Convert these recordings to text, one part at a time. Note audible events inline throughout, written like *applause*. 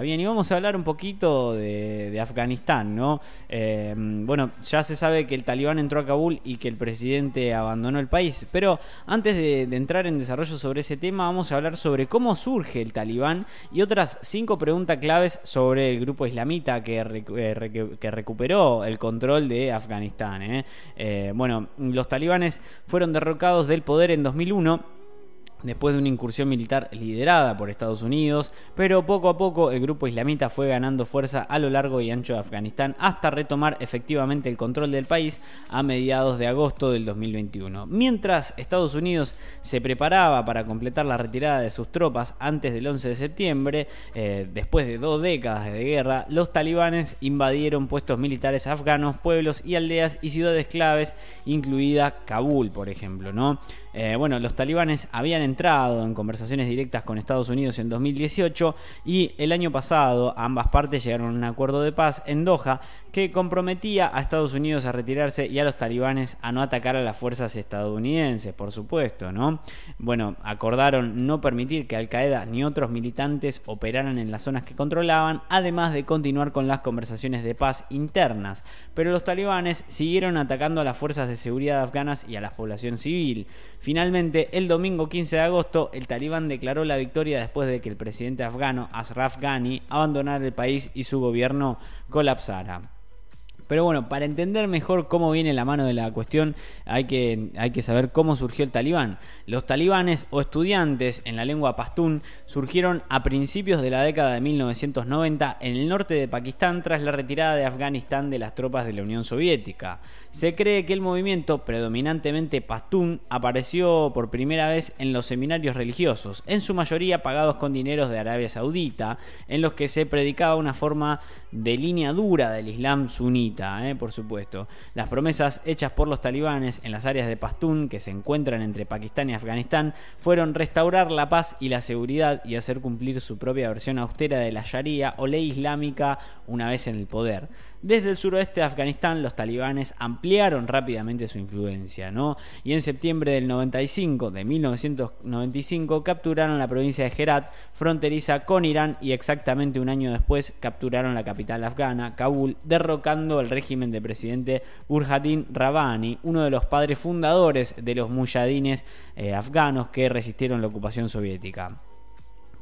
Bien, y vamos a hablar un poquito de, Afganistán, ¿no? Eh, bueno, ya se sabe que el talibán entró a Kabul y que el presidente abandonó el país, pero antes de, entrar en desarrollo sobre ese tema, vamos a hablar sobre cómo surge el talibán y otras cinco preguntas claves sobre el grupo islamita que, eh, recuperó el control de Afganistán. ¿eh? bueno, los talibanes fueron derrocados del poder en 2001 después de una incursión militar liderada por Estados Unidos, pero poco a poco el grupo islamita fue ganando fuerza a lo largo y ancho de Afganistán hasta retomar efectivamente el control del país a mediados de agosto del 2021. Mientras Estados Unidos se preparaba para completar la retirada de sus tropas antes del 11 de septiembre, eh, después de dos décadas de guerra, los talibanes invadieron puestos militares afganos, pueblos y aldeas y ciudades claves, incluida Kabul, por ejemplo, ¿no? Eh, bueno, los talibanes habían entrado en conversaciones directas con Estados Unidos en 2018 y el año pasado ambas partes llegaron a un acuerdo de paz en Doha que comprometía a Estados Unidos a retirarse y a los talibanes a no atacar a las fuerzas estadounidenses, por supuesto, ¿no? Bueno, acordaron no permitir que Al Qaeda ni otros militantes operaran en las zonas que controlaban, además de continuar con las conversaciones de paz internas. Pero los talibanes siguieron atacando a las fuerzas de seguridad afganas y a la población civil. Finalmente, el domingo 15 de agosto, el talibán declaró la victoria después de que el presidente afgano Ashraf Ghani abandonara el país y su gobierno colapsara. Pero bueno, para entender mejor cómo viene la mano de la cuestión, hay que, hay que saber cómo surgió el talibán. Los talibanes o estudiantes en la lengua pastún surgieron a principios de la década de 1990 en el norte de Pakistán tras la retirada de Afganistán de las tropas de la Unión Soviética. Se cree que el movimiento predominantemente pastún apareció por primera vez en los seminarios religiosos, en su mayoría pagados con dineros de Arabia Saudita, en los que se predicaba una forma de línea dura del Islam sunita eh, por supuesto. Las promesas hechas por los talibanes en las áreas de Pastún, que se encuentran entre Pakistán y Afganistán, fueron restaurar la paz y la seguridad y hacer cumplir su propia versión austera de la Sharia o ley islámica una vez en el poder. Desde el suroeste de Afganistán, los talibanes ampliaron rápidamente su influencia, ¿no? Y en septiembre del 95, de 1995, capturaron la provincia de Herat, fronteriza con Irán, y exactamente un año después capturaron la capital afgana, Kabul, derrocando el régimen del presidente Burhaddin Rabbani, uno de los padres fundadores de los mujahidines eh, afganos que resistieron la ocupación soviética.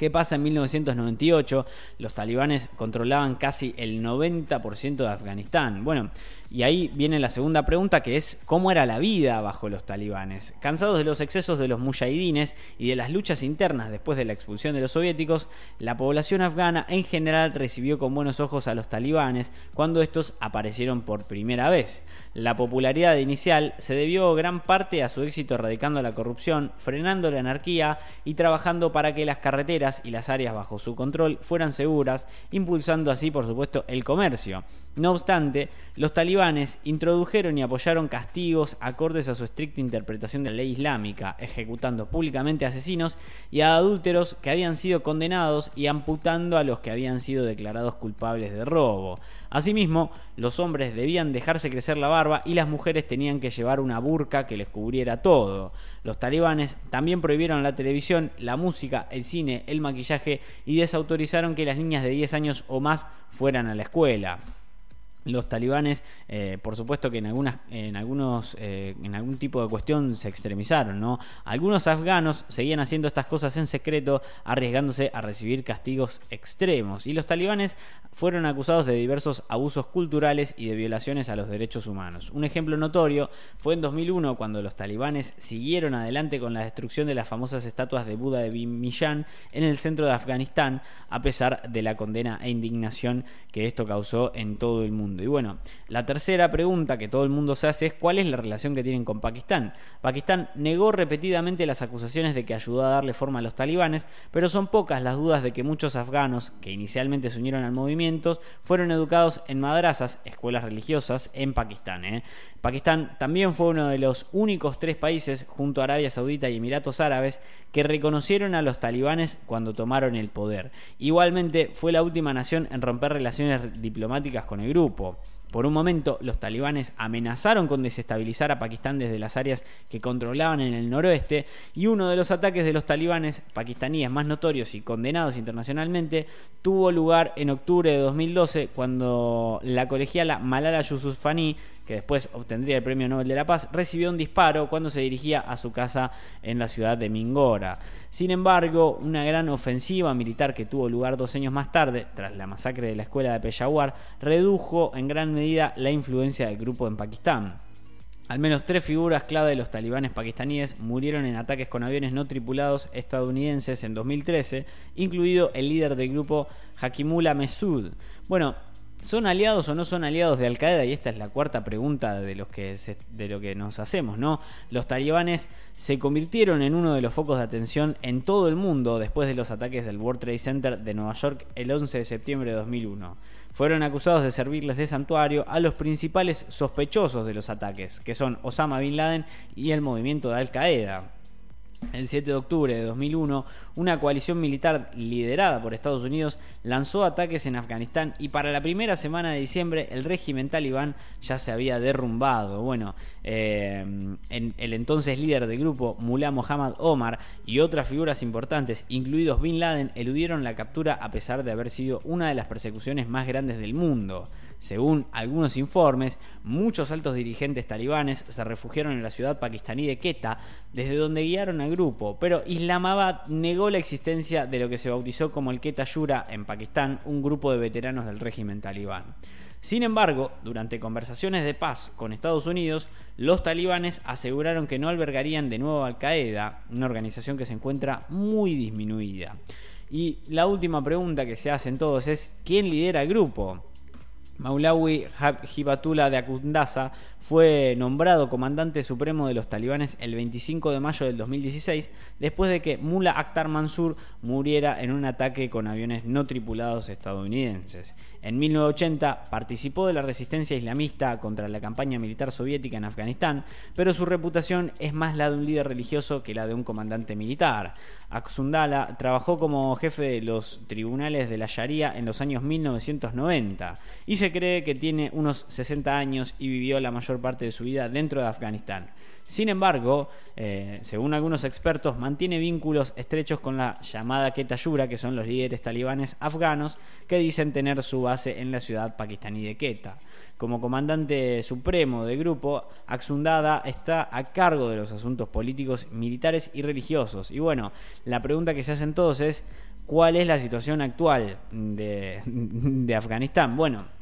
¿Qué pasa en 1998? Los talibanes controlaban casi el 90% de Afganistán. Bueno, y ahí viene la segunda pregunta que es ¿cómo era la vida bajo los talibanes? Cansados de los excesos de los mujahidines y de las luchas internas después de la expulsión de los soviéticos, la población afgana en general recibió con buenos ojos a los talibanes cuando estos aparecieron por primera vez. La popularidad inicial se debió gran parte a su éxito erradicando la corrupción, frenando la anarquía y trabajando para que las carreteras y las áreas bajo su control fueran seguras, impulsando así por supuesto el comercio. No obstante, los talibanes introdujeron y apoyaron castigos acordes a su estricta interpretación de la ley islámica, ejecutando públicamente a asesinos y a adúlteros que habían sido condenados y amputando a los que habían sido declarados culpables de robo. Asimismo, los hombres debían dejarse crecer la barba y las mujeres tenían que llevar una burka que les cubriera todo. Los talibanes también prohibieron la televisión, la música, el cine, el maquillaje y desautorizaron que las niñas de 10 años o más fueran a la escuela los talibanes, eh, por supuesto que en algunas, en algunos, eh, en algún tipo de cuestión se extremizaron, ¿no? Algunos afganos seguían haciendo estas cosas en secreto, arriesgándose a recibir castigos extremos, y los talibanes fueron acusados de diversos abusos culturales y de violaciones a los derechos humanos. Un ejemplo notorio fue en 2001 cuando los talibanes siguieron adelante con la destrucción de las famosas estatuas de Buda de Bimillan en el centro de Afganistán, a pesar de la condena e indignación que esto causó en todo el mundo. Y bueno, la tercera pregunta que todo el mundo se hace es cuál es la relación que tienen con Pakistán. Pakistán negó repetidamente las acusaciones de que ayudó a darle forma a los talibanes, pero son pocas las dudas de que muchos afganos que inicialmente se unieron al movimiento fueron educados en madrasas, escuelas religiosas, en Pakistán. ¿eh? Pakistán también fue uno de los únicos tres países, junto a Arabia Saudita y Emiratos Árabes, que reconocieron a los talibanes cuando tomaron el poder. Igualmente fue la última nación en romper relaciones diplomáticas con el grupo. Por un momento, los talibanes amenazaron con desestabilizar a Pakistán desde las áreas que controlaban en el noroeste y uno de los ataques de los talibanes pakistaníes más notorios y condenados internacionalmente tuvo lugar en octubre de 2012 cuando la colegiala Malala Yousafzai que después obtendría el Premio Nobel de la Paz, recibió un disparo cuando se dirigía a su casa en la ciudad de Mingora. Sin embargo, una gran ofensiva militar que tuvo lugar dos años más tarde, tras la masacre de la escuela de Peshawar, redujo en gran medida la influencia del grupo en Pakistán. Al menos tres figuras clave de los talibanes pakistaníes murieron en ataques con aviones no tripulados estadounidenses en 2013, incluido el líder del grupo Hakimullah Mesud. Bueno, ¿Son aliados o no son aliados de Al Qaeda? Y esta es la cuarta pregunta de, lo que nos hacemos, ¿no? Los talibanes se convirtieron en uno de los focos de atención en todo el mundo después de los ataques del World Trade Center de Nueva York el 11 de septiembre de 2001. Fueron acusados de servirles de santuario a los principales sospechosos de los ataques, que son Osama Bin Laden y el movimiento de Al Qaeda. El 7 de octubre de 2001, una coalición militar liderada por Estados Unidos lanzó ataques en Afganistán y para la primera semana de diciembre el régimen talibán ya se había derrumbado. Bueno, eh, el entonces líder del grupo, Mullah Mohammad Omar, y otras figuras importantes, incluidos Bin Laden, eludieron la captura a pesar de haber sido una de las persecuciones más grandes del mundo. Según algunos informes, muchos altos dirigentes talibanes se refugiaron en la ciudad pakistaní de Quetta, desde donde guiaron al grupo, pero Islamabad negó la existencia de lo que se bautizó como el Quetta Yura en Pakistán, un grupo de veteranos del régimen talibán. Sin embargo, durante conversaciones de paz con Estados Unidos, los talibanes aseguraron que no albergarían de nuevo Al Qaeda, una organización que se encuentra muy disminuida. Y la última pregunta que se hacen todos es, ¿quién lidera el grupo? Maulawi Hibatullah de Akundasa fue nombrado comandante supremo de los talibanes el 25 de mayo del 2016, después de que Mullah Akhtar Mansur muriera en un ataque con aviones no tripulados estadounidenses. En 1980 participó de la resistencia islamista contra la campaña militar soviética en Afganistán, pero su reputación es más la de un líder religioso que la de un comandante militar. Aksundala trabajó como jefe de los tribunales de la Sharia en los años 1990 y se cree que tiene unos 60 años y vivió la mayor parte de su vida dentro de Afganistán. Sin embargo, eh, según algunos expertos, mantiene vínculos estrechos con la llamada Quetta que son los líderes talibanes afganos que dicen tener su base en la ciudad pakistaní de Quetta. Como comandante supremo del grupo, Axundada está a cargo de los asuntos políticos, militares y religiosos. Y bueno, la pregunta que se hacen todos es, ¿cuál es la situación actual de, *laughs* de Afganistán? Bueno,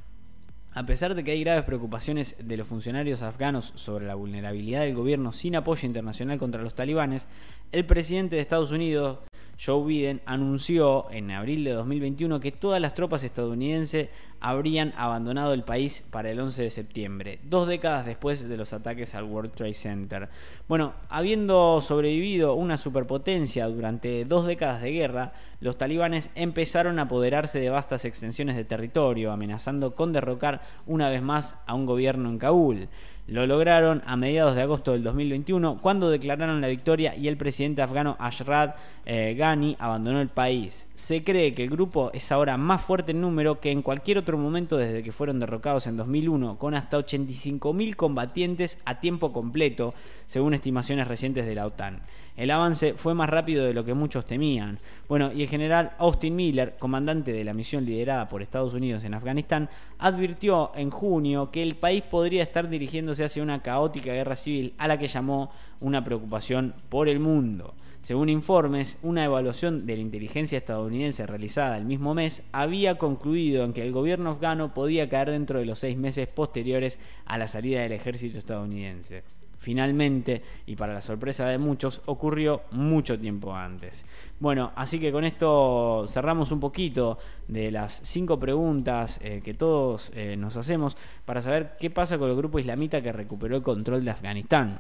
a pesar de que hay graves preocupaciones de los funcionarios afganos sobre la vulnerabilidad del gobierno sin apoyo internacional contra los talibanes, el presidente de Estados Unidos, Joe Biden, anunció en abril de 2021 que todas las tropas estadounidenses habrían abandonado el país para el 11 de septiembre, dos décadas después de los ataques al World Trade Center. Bueno, habiendo sobrevivido una superpotencia durante dos décadas de guerra, los talibanes empezaron a apoderarse de vastas extensiones de territorio, amenazando con derrocar una vez más a un gobierno en Kabul. Lo lograron a mediados de agosto del 2021 cuando declararon la victoria y el presidente afgano Ashraf eh, Ghani abandonó el país. Se cree que el grupo es ahora más fuerte en número que en cualquier otro momento desde que fueron derrocados en 2001, con hasta 85.000 combatientes a tiempo completo, según estimaciones recientes de la OTAN. El avance fue más rápido de lo que muchos temían. Bueno, y el general Austin Miller, comandante de la misión liderada por Estados Unidos en Afganistán, advirtió en junio que el país podría estar dirigiéndose hacia una caótica guerra civil a la que llamó una preocupación por el mundo. Según informes, una evaluación de la inteligencia estadounidense realizada el mismo mes había concluido en que el gobierno afgano podía caer dentro de los seis meses posteriores a la salida del ejército estadounidense. Finalmente, y para la sorpresa de muchos, ocurrió mucho tiempo antes. Bueno, así que con esto cerramos un poquito de las cinco preguntas eh, que todos eh, nos hacemos para saber qué pasa con el grupo islamita que recuperó el control de Afganistán.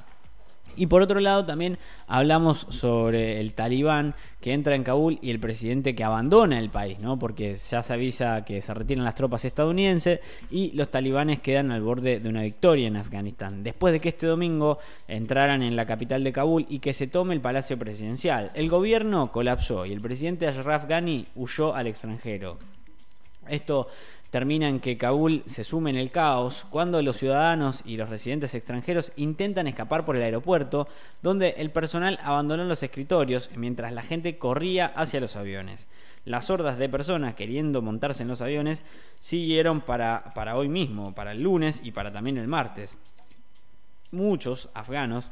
Y por otro lado también hablamos sobre el talibán que entra en Kabul y el presidente que abandona el país, ¿no? Porque ya se avisa que se retiran las tropas estadounidenses y los talibanes quedan al borde de una victoria en Afganistán. Después de que este domingo entraran en la capital de Kabul y que se tome el palacio presidencial, el gobierno colapsó y el presidente Ashraf Ghani huyó al extranjero. Esto termina en que Kabul se sume en el caos cuando los ciudadanos y los residentes extranjeros intentan escapar por el aeropuerto, donde el personal abandonó los escritorios mientras la gente corría hacia los aviones. Las hordas de personas queriendo montarse en los aviones siguieron para, para hoy mismo, para el lunes y para también el martes. Muchos afganos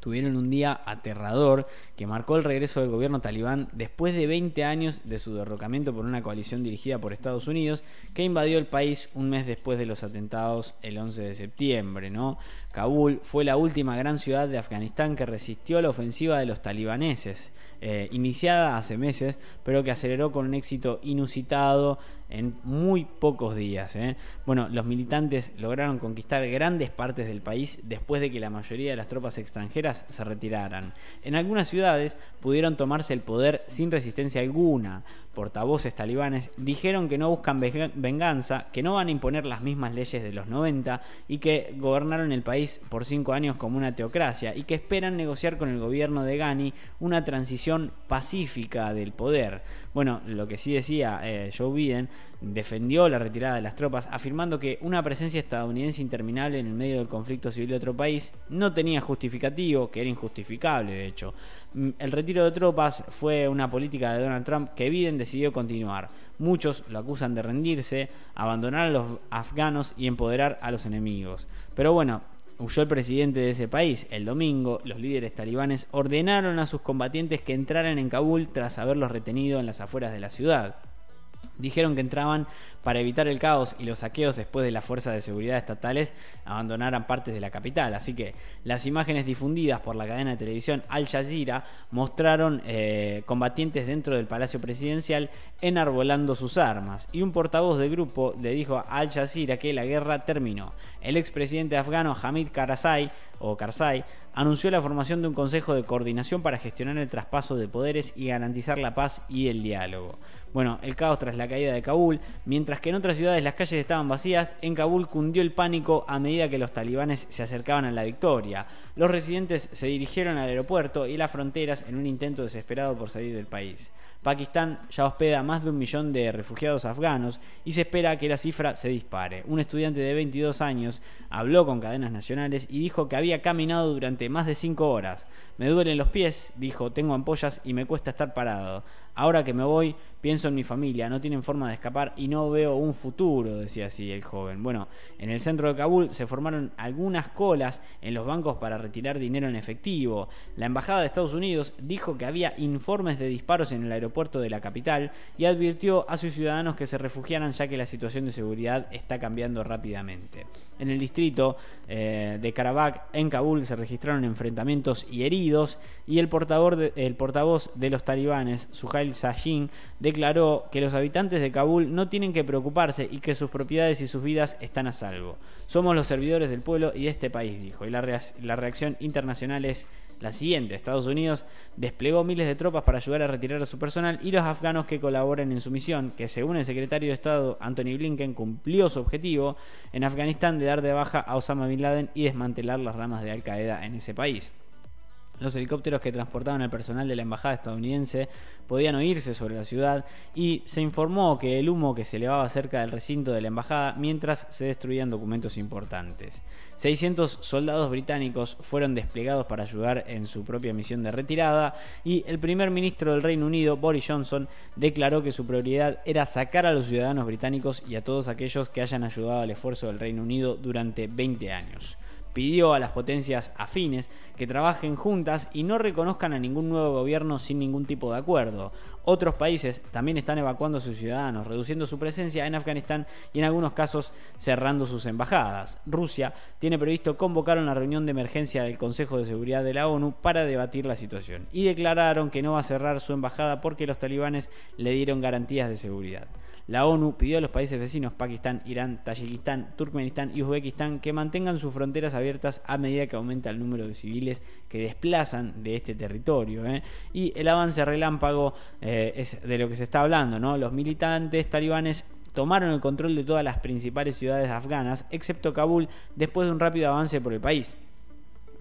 tuvieron un día aterrador que marcó el regreso del gobierno talibán después de 20 años de su derrocamiento por una coalición dirigida por Estados Unidos que invadió el país un mes después de los atentados el 11 de septiembre, ¿no? Kabul fue la última gran ciudad de Afganistán que resistió la ofensiva de los talibaneses, eh, iniciada hace meses, pero que aceleró con un éxito inusitado en muy pocos días. ¿eh? Bueno, los militantes lograron conquistar grandes partes del país después de que la mayoría de las tropas extranjeras se retiraran. En algunas ciudades pudieron tomarse el poder sin resistencia alguna. Portavoces talibanes dijeron que no buscan venganza, que no van a imponer las mismas leyes de los 90 y que gobernaron el país por cinco años como una teocracia y que esperan negociar con el gobierno de Ghani una transición pacífica del poder. Bueno, lo que sí decía eh, Joe Biden defendió la retirada de las tropas, afirmando que una presencia estadounidense interminable en el medio del conflicto civil de otro país no tenía justificativo, que era injustificable de hecho. Mm, el retiro de tropas fue una política de Donald Trump que Biden decidió continuar. Muchos lo acusan de rendirse, abandonar a los afganos y empoderar a los enemigos. Pero bueno, huyó el presidente de ese país. El domingo, los líderes talibanes ordenaron a sus combatientes que entraran en Kabul tras haberlos retenido en las afueras de la ciudad. Dijeron que entraban para evitar el caos y los saqueos después de las fuerzas de seguridad estatales abandonaran partes de la capital. Así que las imágenes difundidas por la cadena de televisión Al Jazeera mostraron eh, combatientes dentro del Palacio Presidencial enarbolando sus armas. Y un portavoz del grupo le dijo a Al Jazeera que la guerra terminó. El expresidente afgano Hamid Karzai, o Karzai anunció la formación de un consejo de coordinación para gestionar el traspaso de poderes y garantizar la paz y el diálogo. Bueno, el caos tras la caída de Kabul, mientras que en otras ciudades las calles estaban vacías, en Kabul cundió el pánico a medida que los talibanes se acercaban a la victoria. Los residentes se dirigieron al aeropuerto y las fronteras en un intento desesperado por salir del país. Pakistán ya hospeda más de un millón de refugiados afganos y se espera que la cifra se dispare. Un estudiante de 22 años habló con cadenas nacionales y dijo que había caminado durante más de 5 horas. Me duelen los pies, dijo, tengo ampollas y me cuesta estar parado. Ahora que me voy, pienso en mi familia, no tienen forma de escapar y no veo un futuro, decía así el joven. Bueno, en el centro de Kabul se formaron algunas colas en los bancos para retirar dinero en efectivo. La embajada de Estados Unidos dijo que había informes de disparos en el aeropuerto de la capital y advirtió a sus ciudadanos que se refugiaran ya que la situación de seguridad está cambiando rápidamente. En el distrito eh, de Karabakh, en Kabul, se registraron enfrentamientos y heridos y el portavoz de, los talibanes, Suhail Sajin, declaró que los habitantes de Kabul no tienen que preocuparse y que sus propiedades y sus vidas están a salvo. Somos los servidores del pueblo y de este país, dijo, y la, la reacción internacional es la siguiente, Estados Unidos desplegó miles de tropas para ayudar a retirar a su personal y los afganos que colaboran en su misión, que según el secretario de Estado Anthony Blinken cumplió su objetivo en Afganistán de dar de baja a Osama Bin Laden y desmantelar las ramas de Al Qaeda en ese país. Los helicópteros que transportaban al personal de la embajada estadounidense podían oírse sobre la ciudad y se informó que el humo que se elevaba cerca del recinto de la embajada mientras se destruían documentos importantes. 600 soldados británicos fueron desplegados para ayudar en su propia misión de retirada y el primer ministro del Reino Unido, Boris Johnson, declaró que su prioridad era sacar a los ciudadanos británicos y a todos aquellos que hayan ayudado al esfuerzo del Reino Unido durante 20 años pidió a las potencias afines que trabajen juntas y no reconozcan a ningún nuevo gobierno sin ningún tipo de acuerdo. Otros países también están evacuando a sus ciudadanos, reduciendo su presencia en Afganistán y en algunos casos cerrando sus embajadas. Rusia tiene previsto convocar una reunión de emergencia del Consejo de Seguridad de la ONU para debatir la situación y declararon que no va a cerrar su embajada porque los talibanes le dieron garantías de seguridad. La ONU pidió a los países vecinos Pakistán, Irán, Tayikistán, Turkmenistán y Uzbekistán que mantengan sus fronteras abiertas a medida que aumenta el número de civiles que desplazan de este territorio. ¿eh? Y el avance relámpago eh, es de lo que se está hablando, ¿no? Los militantes talibanes tomaron el control de todas las principales ciudades afganas, excepto Kabul, después de un rápido avance por el país.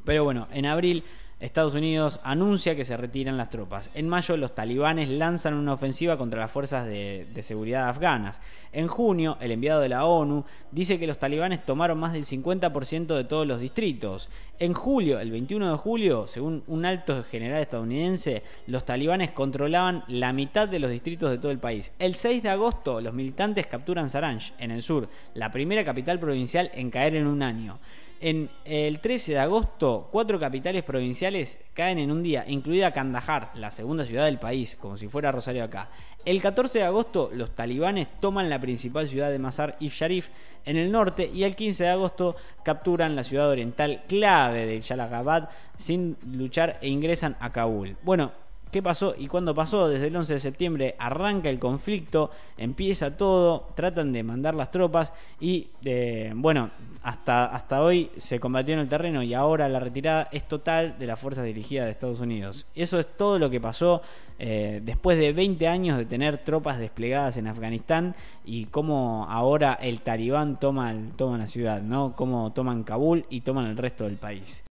Pero bueno, en abril Estados Unidos anuncia que se retiran las tropas. En mayo los talibanes lanzan una ofensiva contra las fuerzas de, seguridad afganas. En junio, el enviado de la ONU dice que los talibanes tomaron más del 50% de todos los distritos. En julio, el 21 de julio, según un alto general estadounidense, los talibanes controlaban la mitad de los distritos de todo el país. El 6 de agosto, los militantes capturan Saranj, en el sur, la primera capital provincial en caer en un año. En el 13 de agosto, cuatro capitales provinciales caen en un día, incluida Kandahar, la segunda ciudad del país, como si fuera Rosario acá. El 14 de agosto, los talibanes toman la principal ciudad de Mazar-i Sharif en el norte y el 15 de agosto capturan la ciudad oriental clave de Jalagabad sin luchar e ingresan a Kabul. Bueno, ¿Qué pasó y cuándo pasó? Desde el 11 de septiembre arranca el conflicto, empieza todo, tratan de mandar las tropas y eh, bueno, hasta, hasta hoy se combatió en el terreno y ahora la retirada es total de las fuerzas dirigidas de Estados Unidos. Eso es todo lo que pasó eh, después de 20 años de tener tropas desplegadas en Afganistán y cómo ahora el talibán toma, toma la ciudad, ¿no? Cómo toman Kabul y toman el resto del país.